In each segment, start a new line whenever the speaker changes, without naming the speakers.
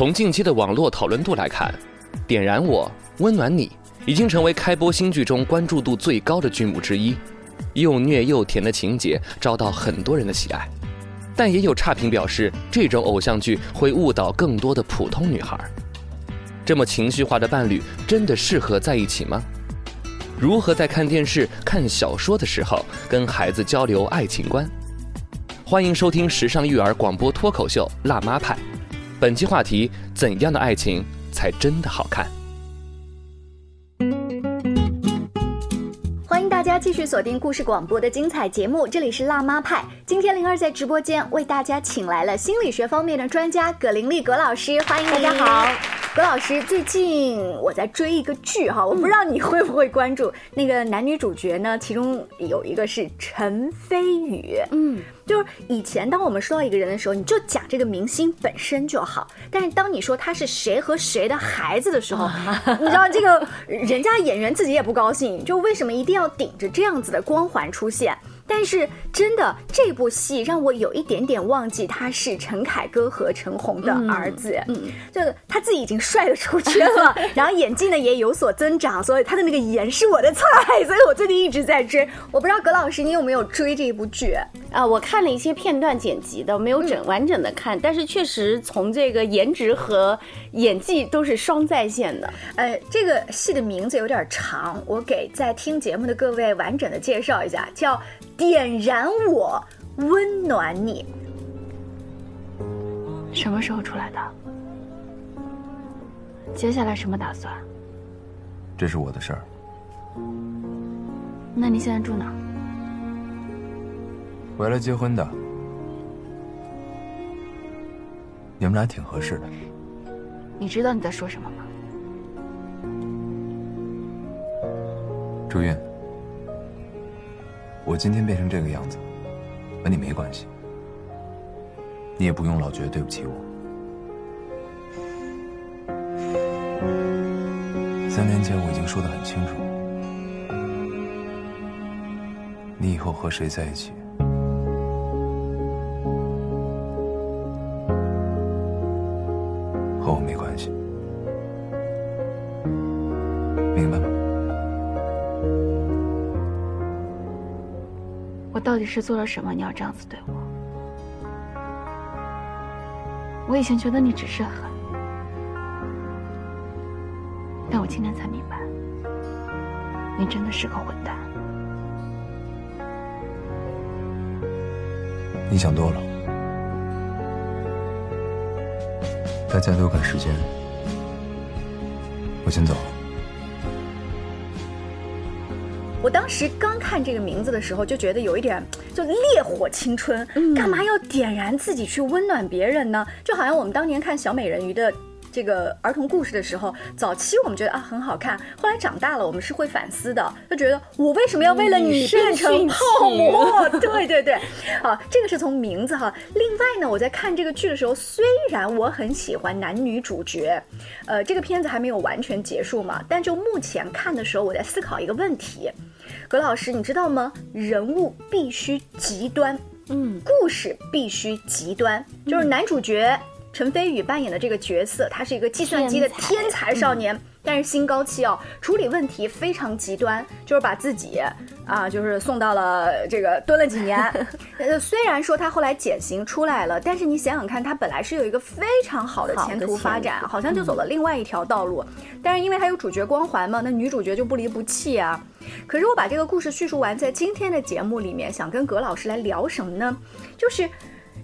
从近期的网络讨论度来看，《点燃我，温暖你》已经成为开播新剧中关注度最高的剧目之一，又虐又甜的情节遭到很多人的喜爱。但也有差评表示，这种偶像剧会误导更多的普通女孩。这么情绪化的伴侣，真的适合在一起吗？如何在看电视、看小说的时候跟孩子交流爱情观？欢迎收听时尚育儿广播脱口秀《辣妈派》，本期话题：怎样的爱情才真的好看？
欢迎大家继续锁定故事广播的精彩节目，这里是辣妈派。今天灵儿在直播间为大家请来了心理学方面的专家葛玲丽葛老师，欢迎
大家好。
葛老师，最近我在追一个剧哈，我不知道你会不会关注那个男女主角呢？其中有一个是陈飞宇，嗯，就是以前当我们说到一个人的时候，你就讲这个明星本身就好，但是当你说他是谁和谁的孩子的时候，你知道这个人家演员自己也不高兴，就为什么一定要顶着这样子的光环出现？但是真的，这部戏让我有一点点忘记他是陈凯歌和陈红的儿子，嗯，就他自己已经帅的出圈了，然后演技呢也有所增长，所以他的那个颜是我的菜，所以我最近一直在追。我不知道葛老师你有没有追这一部剧
啊？我看了一些片段剪辑的，没有整完整的看，但是确实从这个颜值和演技都是双在线的。
呃，这个戏的名字有点长，我给在听节目的各位完整的介绍一下，叫。点燃我，温暖你。
什么时候出来的？接下来什么打算？
这是我的事儿。
那你现在住哪？
回来结婚的。你们俩挺合适的。
你知道你在说什么吗？
朱韵。我今天变成这个样子，和你没关系，你也不用老觉得对不起我。三年前我已经说的很清楚，你以后和谁在一起，明白吗？
我到底是做了什么？你要这样子对我？我以前觉得你只是狠，但我今天才明白，你真的是个混蛋。
你想多了，大家都赶时间，我先走了。
我当时刚看这个名字的时候，就觉得有一点 就烈火青春，干嘛要点燃自己去温暖别人呢？就好像我们当年看小美人鱼的这个儿童故事的时候，早期我们觉得啊很好看，后来长大了我们是会反思的，就觉得我为什么要为了你变成泡沫？对对对，好，这个是从名字哈。另外呢，我在看这个剧的时候，虽然我很喜欢男女主角，呃，这个片子还没有完全结束嘛，但就目前看的时候，我在思考一个问题。葛老师，你知道吗？人物必须极端，嗯，故事必须极端。就是男主角陈飞宇扮演的这个角色，他是一个计算机的天才少年。但是心高气傲，处理问题非常极端，就是把自己啊，就是送到了这个蹲了几年。呃，虽然说他后来减刑出来了，但是你想想看，他本来是有一个非常好的前途发展，好像就走了另外一条道路。但是因为他有主角光环嘛，那女主角就不离不弃啊。可是我把这个故事叙述完，在今天的节目里面，想跟葛老师来聊什么呢？就是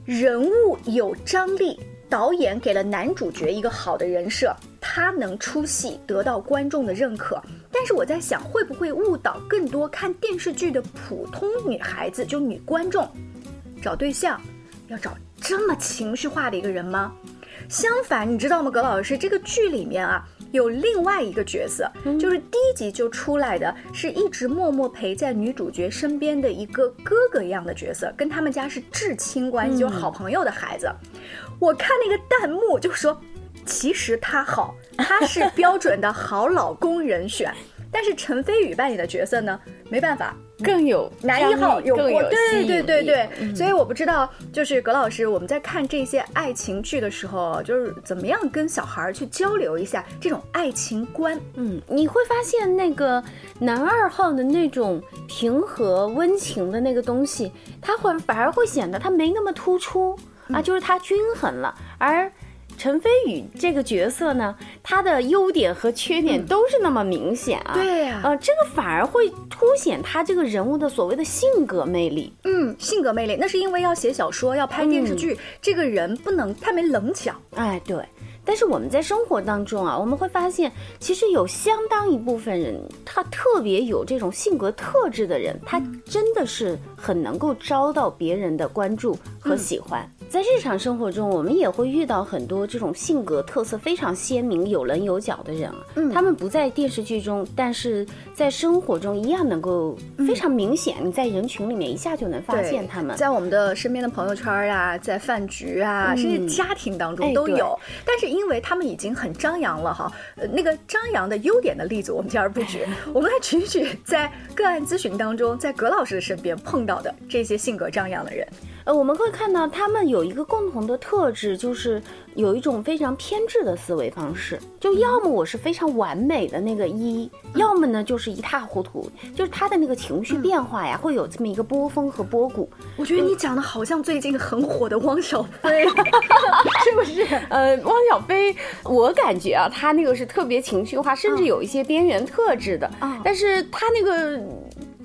人物有张力。导演给了男主角一个好的人设，他能出戏，得到观众的认可。但是我在想，会不会误导更多看电视剧的普通女孩子，就女观众，找对象要找这么情绪化的一个人吗？相反，你知道吗，葛老师，这个剧里面啊。有另外一个角色，就是第一集就出来的，是一直默默陪在女主角身边的一个哥哥一样的角色，跟他们家是至亲关系，就是好朋友的孩子。我看那个弹幕就说，其实他好，他是标准的好老公人选。但是陈飞宇扮演的角色呢，没办法，
更有
男一号
有更
过，
有
对对对对，
嗯
所以我不知道，就是葛老师，我们在看这些爱情剧的时候，就是怎么样跟小孩儿去交流一下这种爱情观。
嗯，你会发现那个男二号的那种平和温情的那个东西，他会反而会显得他没那么突出啊，就是他均衡了，而。陈飞宇这个角色呢，他的优点和缺点都是那么明显啊。
对呀
呃，这个反而会凸显他这个人物的所谓的性格魅力。
嗯，性格魅力，那是因为要写小说，要拍电视剧，这个人不能太没棱角。
哎，对。但是我们在生活当中啊，我们会发现，其实有相当一部分人，他特别有这种性格特质的人，他真的是很能够招到别人的关注和喜欢。在日常生活中，我们也会遇到很多这种性格特色非常鲜明、有棱有角的人啊。
嗯
他们不在电视剧中，但是在生活中一样能够非常明显，你在人群里面一下就能发现他们。
在我们的身边的朋友圈啊，在饭局啊，甚至家庭当中都有。但是因为他们已经很张扬了哈，呃，那个张扬的优点的例子我们 今儿不举，我们来举一举在个案咨询当中，在葛老师的身边碰到的这些性格张扬的人。
呃，我们会看到他们有一个共同的特质，就是有一种非常偏执的思维方式。就要么我是非常完美的那个一，要么呢就是一塌糊涂。就是他的那个情绪变化呀，会有这么一个波峰和波谷。
我觉得你讲的好像最近很火的汪小菲 是不是？
呃，汪小菲，我感觉啊，他那个是特别情绪化，甚至有一些边缘特质的。
嗯
但是他那个。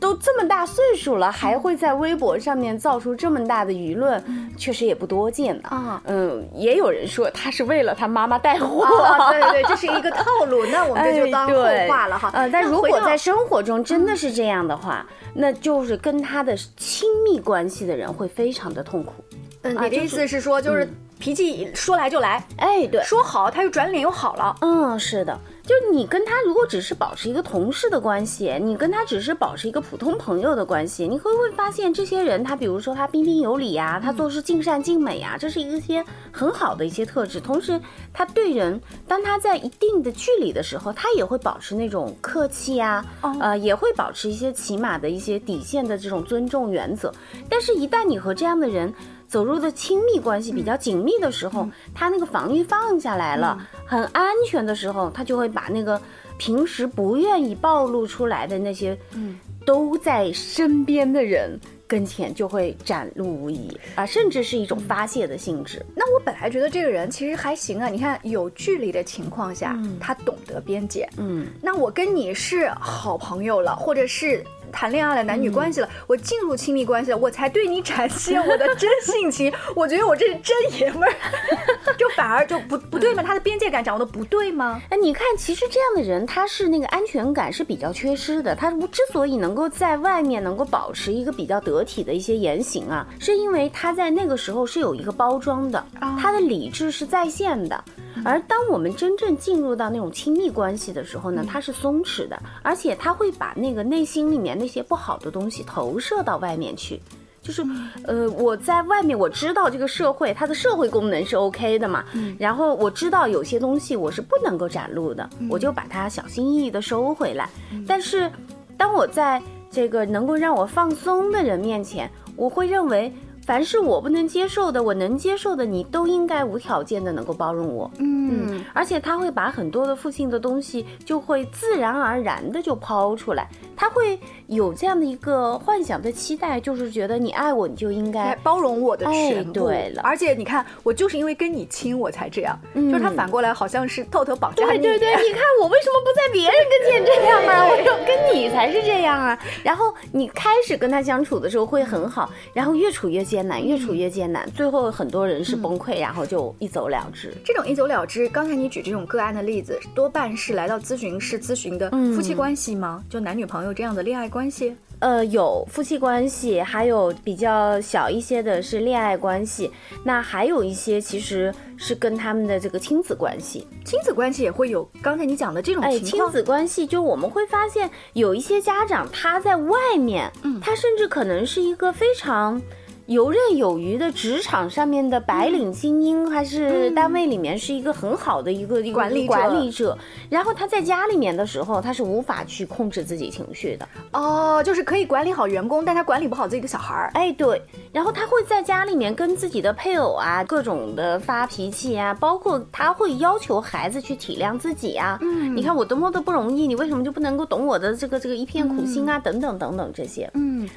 都这么大岁数了，还会在微博上面造出这么大的舆论，确实也不多见的
啊
嗯，也有人说他是为了他妈妈带货。
啊，对对，这是一个套路，那我们这就当后话了哈。
呃，但如果在生活中真的是这样的话，那就是跟他的亲密关系的人会非常的痛苦。
嗯，你的意思是说，就是脾气说来就来，
哎，对，
说好他又转脸又好了。
嗯，是的，就是你跟他如果只是保持一个同事的关系，你跟他只是保持一个普通朋友的关系，你会不会发现这些人，他比如说他彬彬有礼呀、他做事尽善尽美呀、这是一些很好的一些特质。同时，他对人，当他在一定的距离的时候，他也会保持那种客气呀、呃，也会保持一些起码的一些底线的这种尊重原则。但是，一旦你和这样的人，走入的亲密关系比较紧密的时候，他那个防御放下来了，很安全的时候，他就会把那个平时不愿意暴露出来的那些，嗯。都在身边的人跟前就会展露无遗啊，甚至是一种发泄的性质。
那我本来觉得这个人其实还行啊，你看有距离的情况下，他懂得边界。
嗯，
那我跟你是好朋友了，或者是谈恋爱了、男女关系了，我进入亲密关系了，我才对你展现我的真性情。我觉得我这是真爷们儿，就反而就不不对吗？他的边界感掌握的不对吗？
哎，你看，其实这样的人，他是那个安全感是比较缺失的。他之所以能够在外面能够保持一个比较得体的一些言行啊，是因为他在那个时候是有一个包装的，他的理智是在线的。而当我们真正进入到那种亲密关系的时候呢，他是松弛的，而且他会把那个内心里面那些不好的东西投射到外面去。就是，呃，我在外面我知道这个社会它的社会功能是 OK 的嘛，然后我知道有些东西我是不能够展露的，我就把它小心翼翼的收回来。但是，当我在这个能够让我放松的人面前，我会认为。凡是我不能接受的，我能接受的，你都应该无条件的能够包容我。
嗯，
而且他会把很多的负性的东西，就会自然而然的就抛出来。他会有这样的一个幻想的期待，就是觉得你爱我，你就应该
包容我的全部。
哎对了
而且你看，我就是因为跟你亲，我才这样。
嗯
就是他反过来好像是偷偷绑架你。
对对对，你看我为什么不在别人跟前这样啊？我说跟你才是这样啊。然后你开始跟他相处的时候会很好，然后越处越艰难，越处越艰难，最后很多人是崩溃，然后就一走了之。
这种一走了之，刚才你举这种个案的例子，多半是来到咨询室咨询的
嗯
夫妻关系吗？就男女朋友这样的恋爱关系？
呃，有夫妻关系，还有比较小一些的是恋爱关系，那还有一些其实是跟他们的这个亲子关系。
亲子关系也会有刚才你讲的这种
哎，
情况。
亲子关系就我们会发现有一些家长他在外面，
嗯
他甚至可能是一个非常。游刃有余的职场上面的白领精英，还是单位里面是一个很好的一个
管理
管理者。然后他在家里面的时候，他是无法去控制自己情绪的。
哦，就是可以管理好员工，但他管理不好自己的小孩儿。
哎，对，然后他会在家里面跟自己的配偶啊，各种的发脾气啊，包括他会要求孩子去体谅自己啊。嗯，你看我多么的不容易，你为什么就不能够懂我的这个这个一片苦心啊？等等等等这些。
嗯，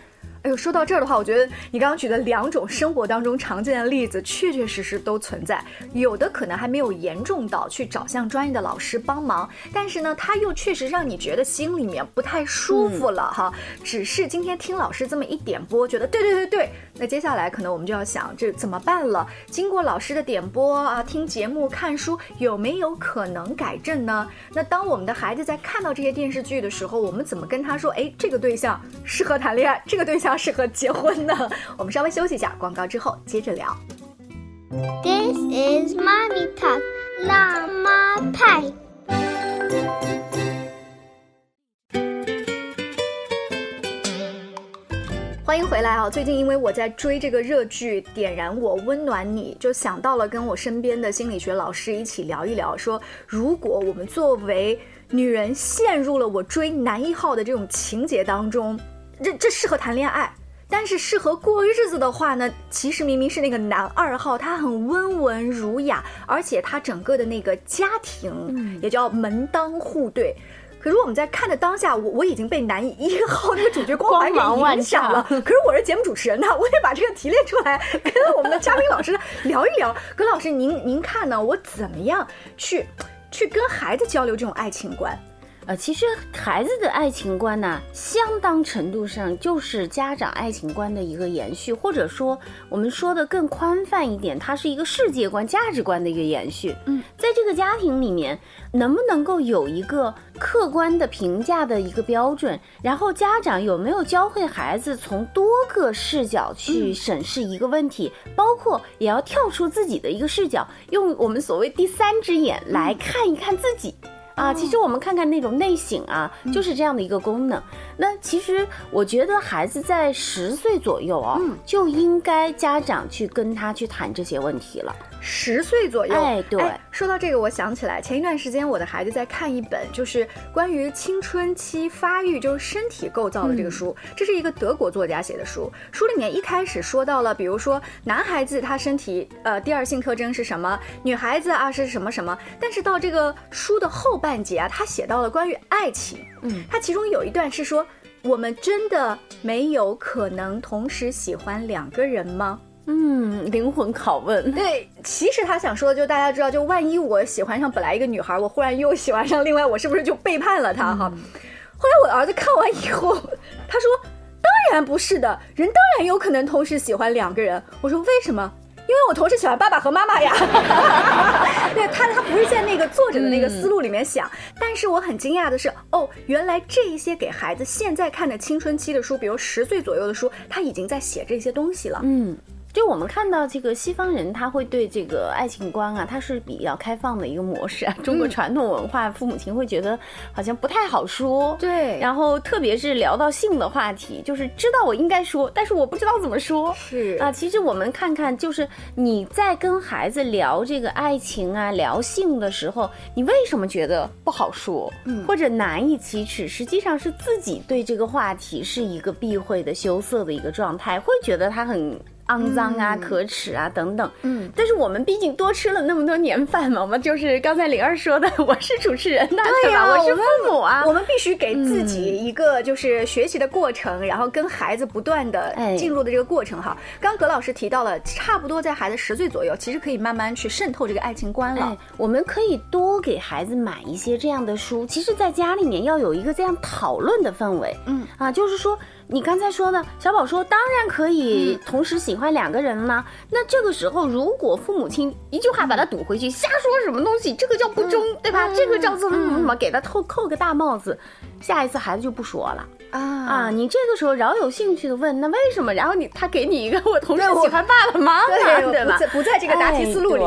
哎呦，说到这儿的话，我觉得你刚刚举的两种生活当中常见的例子，确确实实都存在。有的可能还没有严重到去找向专业的老师帮忙，但是呢，他又确实让你觉得心里面不太舒服了哈。只是今天听老师这么一点播，觉得对对对对，那接下来可能我们就要想这怎么办了。经过老师的点播啊，听节目、看书，有没有可能改正呢？那当我们的孩子在看到这些电视剧的时候，我们怎么跟他说？哎，这个对象适合谈恋爱，这个对象适合结婚的？我们稍微休息一下，广告之后接着聊。
This is Mommy Talk 辣妈派。
欢迎回来啊！最近因为我在追这个热剧《点燃我，温暖你》，就想到了跟我身边的心理学老师一起聊一聊，说如果我们作为女人陷入了我追男一号的这种情节当中，这这适合谈恋爱。但是适合过日子的话呢，其实明明是那个男二号，他很温文儒雅，而且他整个的那个家庭也叫门当户对。可是我们在看的当下，我我已经被男一号那个主角光环给影响了。可是我是节目主持人呐，我也把这个提炼出来，跟我们的嘉宾老师聊一聊。葛老师，您您看呢？我怎么样去去跟孩子交流这种爱情观？
呃，其实孩子的爱情观呢，相当程度上就是家长爱情观的一个延续，或者说我们说的更宽泛一点，它是一个世界观、价值观的一个延续。
嗯，
在这个家庭里面，能不能够有一个客观的评价的一个标准？然后家长有没有教会孩子从多个视角去审视一个问题，包括也要跳出自己的一个视角，用我们所谓第三只眼来看一看自己。啊，其实我们看看那种内省啊，就是这样的一个功能。那其实我觉得孩子在十岁左右啊，就应该家长去跟他去谈这些问题了。
十岁左右，
哎对
说到这个，我想起来前一段时间我的孩子在看一本就是关于青春期发育，就是身体构造的这个书。这是一个德国作家写的书，书里面一开始说到了，比如说男孩子他身体呃第二性特征是什么，女孩子啊是什么什么，但是到这个书的后半截啊，他写到了关于爱情，
嗯，
他其中有一段是说。我们真的没有可能同时喜欢两个人吗？
嗯，灵魂拷问。
对，其实他想说的，就大家知道，就万一我喜欢上本来一个女孩，我忽然又喜欢上另外，我是不是就背叛了她哈？后来我儿子看完以后，他说：“当然不是的，人当然有可能同时喜欢两个人。”我说：“为什么？”因为我同时喜欢爸爸和妈妈呀。对他，他不是在那个作者的那个思路里面想，但是我很惊讶的是，哦，原来这一些给孩子现在看的青春期的书，比如十岁左右的书，他已经在写这些东西了。
嗯。就我们看到这个西方人，他会对这个爱情观啊，他是比较开放的一个模式啊。中国传统文化，父母亲会觉得好像不太好说。
对
然后特别是聊到性的话题，就是知道我应该说，但是我不知道怎么说。
是
啊，其实我们看看，就是你在跟孩子聊这个爱情啊、聊性的时候，你为什么觉得不好说，
嗯
或者难以启齿？实际上是自己对这个话题是一个避讳的、羞涩的一个状态，会觉得他很。肮脏啊、可耻啊等等，
嗯，
但是我们毕竟多吃了那么多年饭嘛，我们就是刚才灵儿说的，我是主持人呐，
对呀、
吧？我是父母啊，
我们必须给自己一个就是学习的过程，然后跟孩子不断的
哎
进入的这个过程哈。刚葛老师提到了，差不多在孩子十岁左右，其实可以慢慢去渗透这个爱情观了
哎。，我们可以多给孩子买一些这样的书。其实，在家里面要有一个这样讨论的氛围。
嗯
啊，就是说，你刚才说的，小宝说，当然可以同时喜欢两个人啦。那这个时候，如果父母亲一句话把他堵回去，瞎说什么东西，这个叫不忠，对吧？这个叫做什么什么，给他扣扣个大帽子，下一次孩子就不说了。
啊
啊，你这个时候饶有兴趣的问，那为什么？然后你他给你一个我同时喜欢爸爸妈妈，
对
对吧
不在？不在这个答题思路里。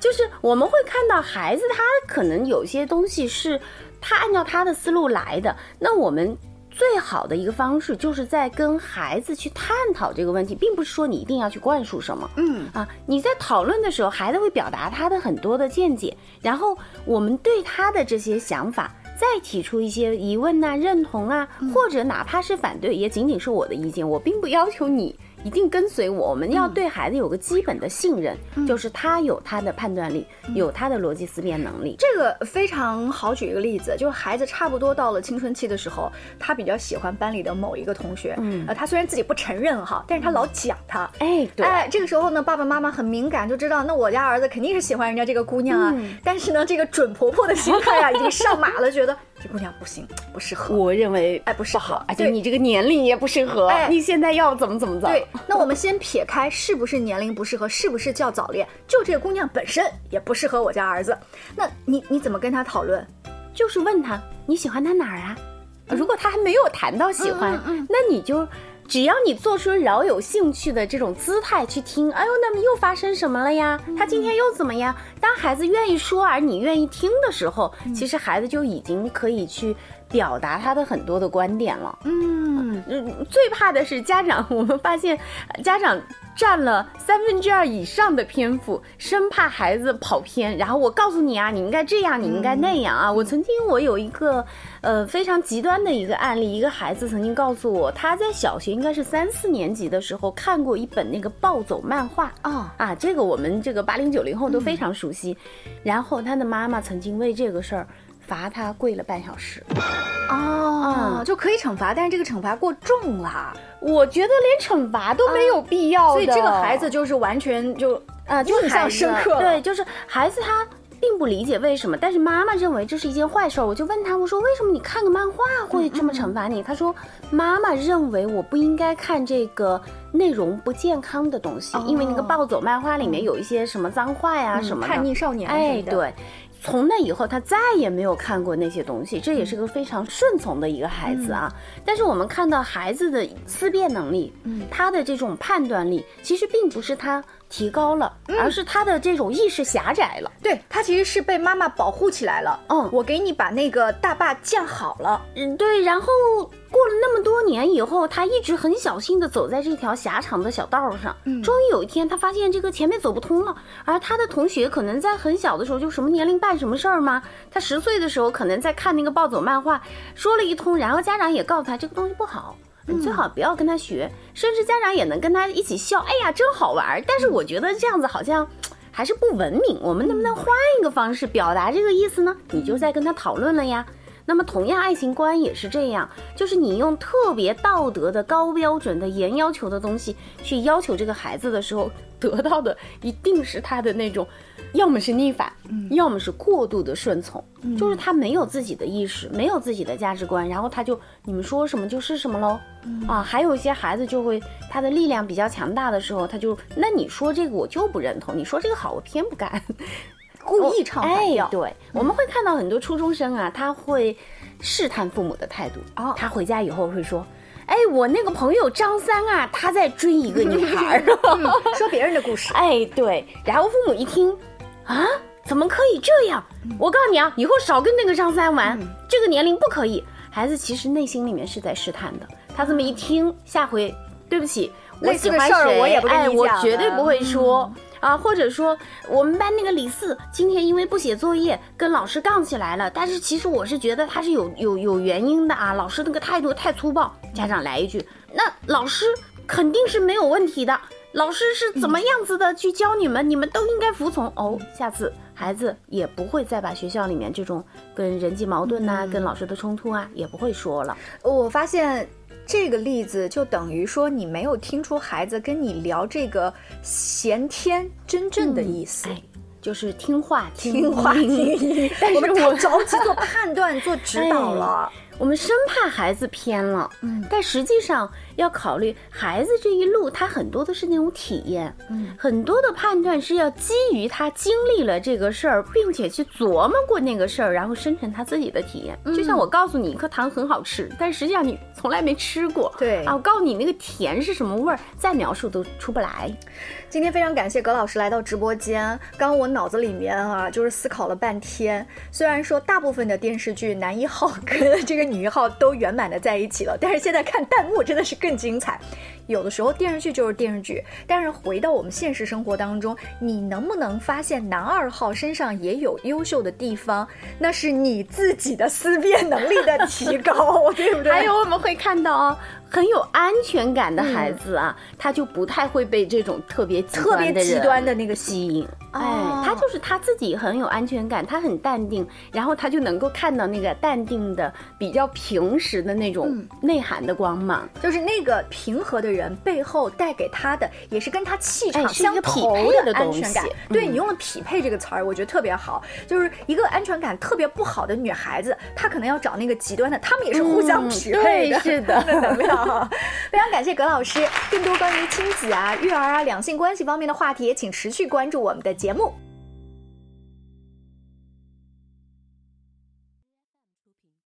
就是我们会看到孩子他可能有些东西是他按照他的思路来的，那我们。最好的一个方式就是在跟孩子去探讨这个问题，并不是说你一定要去灌输什么。
嗯
啊，你在讨论的时候，孩子会表达他的很多的见解，然后我们对他的这些想法再提出一些疑问呐、认同啊，或者哪怕是反对，也仅仅是我的意见，我并不要求你一定跟随我。我们要对孩子有个基本的信任，就是他有他的判断力，有他的逻辑思辨能力。
这个非常好，举一个例子，就是孩子差不多到了青春期的时候，他比较喜欢班里的某一个同学，
嗯
呃，他虽然自己不承认哈，但是他老讲他。
哎，对，
哎，这个时候呢，爸爸妈妈很敏感，就知道那我家儿子肯定是喜欢人家这个姑娘啊。
嗯
但是呢，这个准婆婆的心态啊，已经上马了，觉得这姑娘不行，不适合。
我认为
哎，不适合，
而且
对
你这个年龄也不适合，
哎
你现在要怎么怎么着？
对，那我们先撇开是不是年龄不适合，是不是叫早恋，就这个姑娘本身也不适合我家儿子。那你你怎么跟他讨论？
就是问他你喜欢他哪儿啊？如果他还没有谈到喜欢，那你就只要你做出饶有兴趣的这种姿态去听，哎呦，那么又发生什么了呀？他今天又怎么样？当孩子愿意说而你愿意听的时候，其实孩子就已经可以去表达他的很多的观点了。
嗯，
嗯，最怕的是家长，我们发现呃家长占了三分之二以上的篇幅，生怕孩子跑偏。然后我告诉你啊，你应该这样，你应该那样啊。我曾经我有一个呃非常极端的一个案例，一个孩子曾经告诉我，他在小学应该是三四年级的时候看过一本那个暴走漫画。
哦，
啊，这个我们这个八零九零后都非常熟悉。然后他的妈妈曾经为这个事儿罚他跪了半小时。
哦，就可以惩罚，但是这个惩罚过重了，
我觉得连惩罚都没有必要的、
所以这个孩子就是完全就
啊，就是
印象深刻
对，就是孩子他并不理解为什么，但是妈妈认为这是一件坏事儿。我就问他，我说为什么你看个漫画会这么惩罚你？他说妈妈认为我不应该看这个内容不健康的东西，因为那个暴走漫画里面有一些什么脏话呀、什么的
叛逆少年
哎，对。从那以后，他再也没有看过那些东西，这也是个非常顺从的一个孩子啊。但是我们看到孩子的思辨能力，嗯，他的这种判断力，其实并不是他提高了，而是他的这种意识狭窄了。
对他其实是被妈妈保护起来了。
嗯
我给你把那个大坝建好了。
嗯，对。然后过了那么多年以后，他一直很小心的走在这条狭长的小道上。嗯，终于有一天，他发现这个前面走不通了。而他的同学可能在很小的时候就什么年龄办什么事儿吗？他十岁的时候可能在看那个暴走漫画，说了一通，然后家长也告诉他这个东西不好。你最好不要跟他学，甚至家长也能跟他一起笑，哎呀，真好玩儿。但是我觉得这样子好像还是不文明，我们能不能换一个方式表达这个意思呢？你就在跟他讨论了呀。那么同样，爱情观也是这样，就是你用特别道德的、高标准的、严要求的东西去要求这个孩子的时候，得到的一定是他的那种，要么是逆反，要么是过度的顺从，就是他没有自己的意识，没有自己的价值观，然后他就你们说什么就是什么喽。啊，还有一些孩子就会他的力量比较强大的时候，他就那你说这个我就不认同，你说这个好我偏不干。
故意唱反
哎
调，，
对，我们会看到很多初中生啊，他会试探父母的态度。
哦
他回家以后会说：“哎，我那个朋友张三啊，他在追一个女孩儿。
嗯说别人的故事。
哎，对，然后父母一听，啊，怎么可以这样？我告诉你啊，以后少跟那个张三玩，这个年龄不可以。孩子其实内心里面是在试探的，他这么一听，下回对不起，我喜欢谁，
事儿我也不跟
哎，我
你讲了
绝对不会说。啊，或者说我们班那个李四今天因为不写作业跟老师杠起来了，但是其实我是觉得他是有有有原因的啊，老师那个态度太粗暴。家长来一句，那老师肯定是没有问题的，老师是怎么样子的去教你们，你们都应该服从哦。下次孩子也不会再把学校里面这种跟人际矛盾呐、跟老师的冲突啊，也不会说了。
我发现这个例子就等于说你没有听出孩子跟你聊这个闲天真正的意思。
哎，就是听话
听话听
音，但
我
是我
们太着急做判断、做指导了。
我们生怕孩子偏了，
嗯
但实际上要考虑孩子这一路，他很多的是那种体验，
嗯
很多的判断是要基于他经历了这个事儿，并且去琢磨过那个事儿，然后生成他自己的体验。
嗯
就像我告诉你一颗糖很好吃，但实际上你从来没吃过，
对
啊，我告诉你那个甜是什么味儿，再描述都出不来。
今天非常感谢葛老师来到直播间。刚刚我脑子里面啊，就是思考了半天。虽然说大部分的电视剧男一号跟这个跟女一号都圆满的在一起了。但是现在看弹幕真的是更精彩。有的时候电视剧就是电视剧，但是回到我们现实生活当中，你能不能发现男二号身上也有优秀的地方？那是你自己的思辨能力的提高，对不对？
还有我们会看到哦，很有安全感的孩子啊，他就不太会被这种特别
特别极端的那个
吸引。
哦
哎，他就是他自己很有安全感，他很淡定，然后他就能够看到那个淡定的、比较平时的那种
嗯
内涵的光芒。
就是那个平和的人背后带给他的，也是跟他气场相投
匹配的东
安全感
西。
对
嗯
你用了“匹配”这个词儿，我觉得特别好。就是一个安全感特别不好的女孩子，她可能要找那个极端的，他们也是互相
嗯
匹配的，
是的
的能量啊。非常感谢葛老师，更多关于亲子啊、育儿啊、两性关系方面的话题，也请持续关注我们的节目。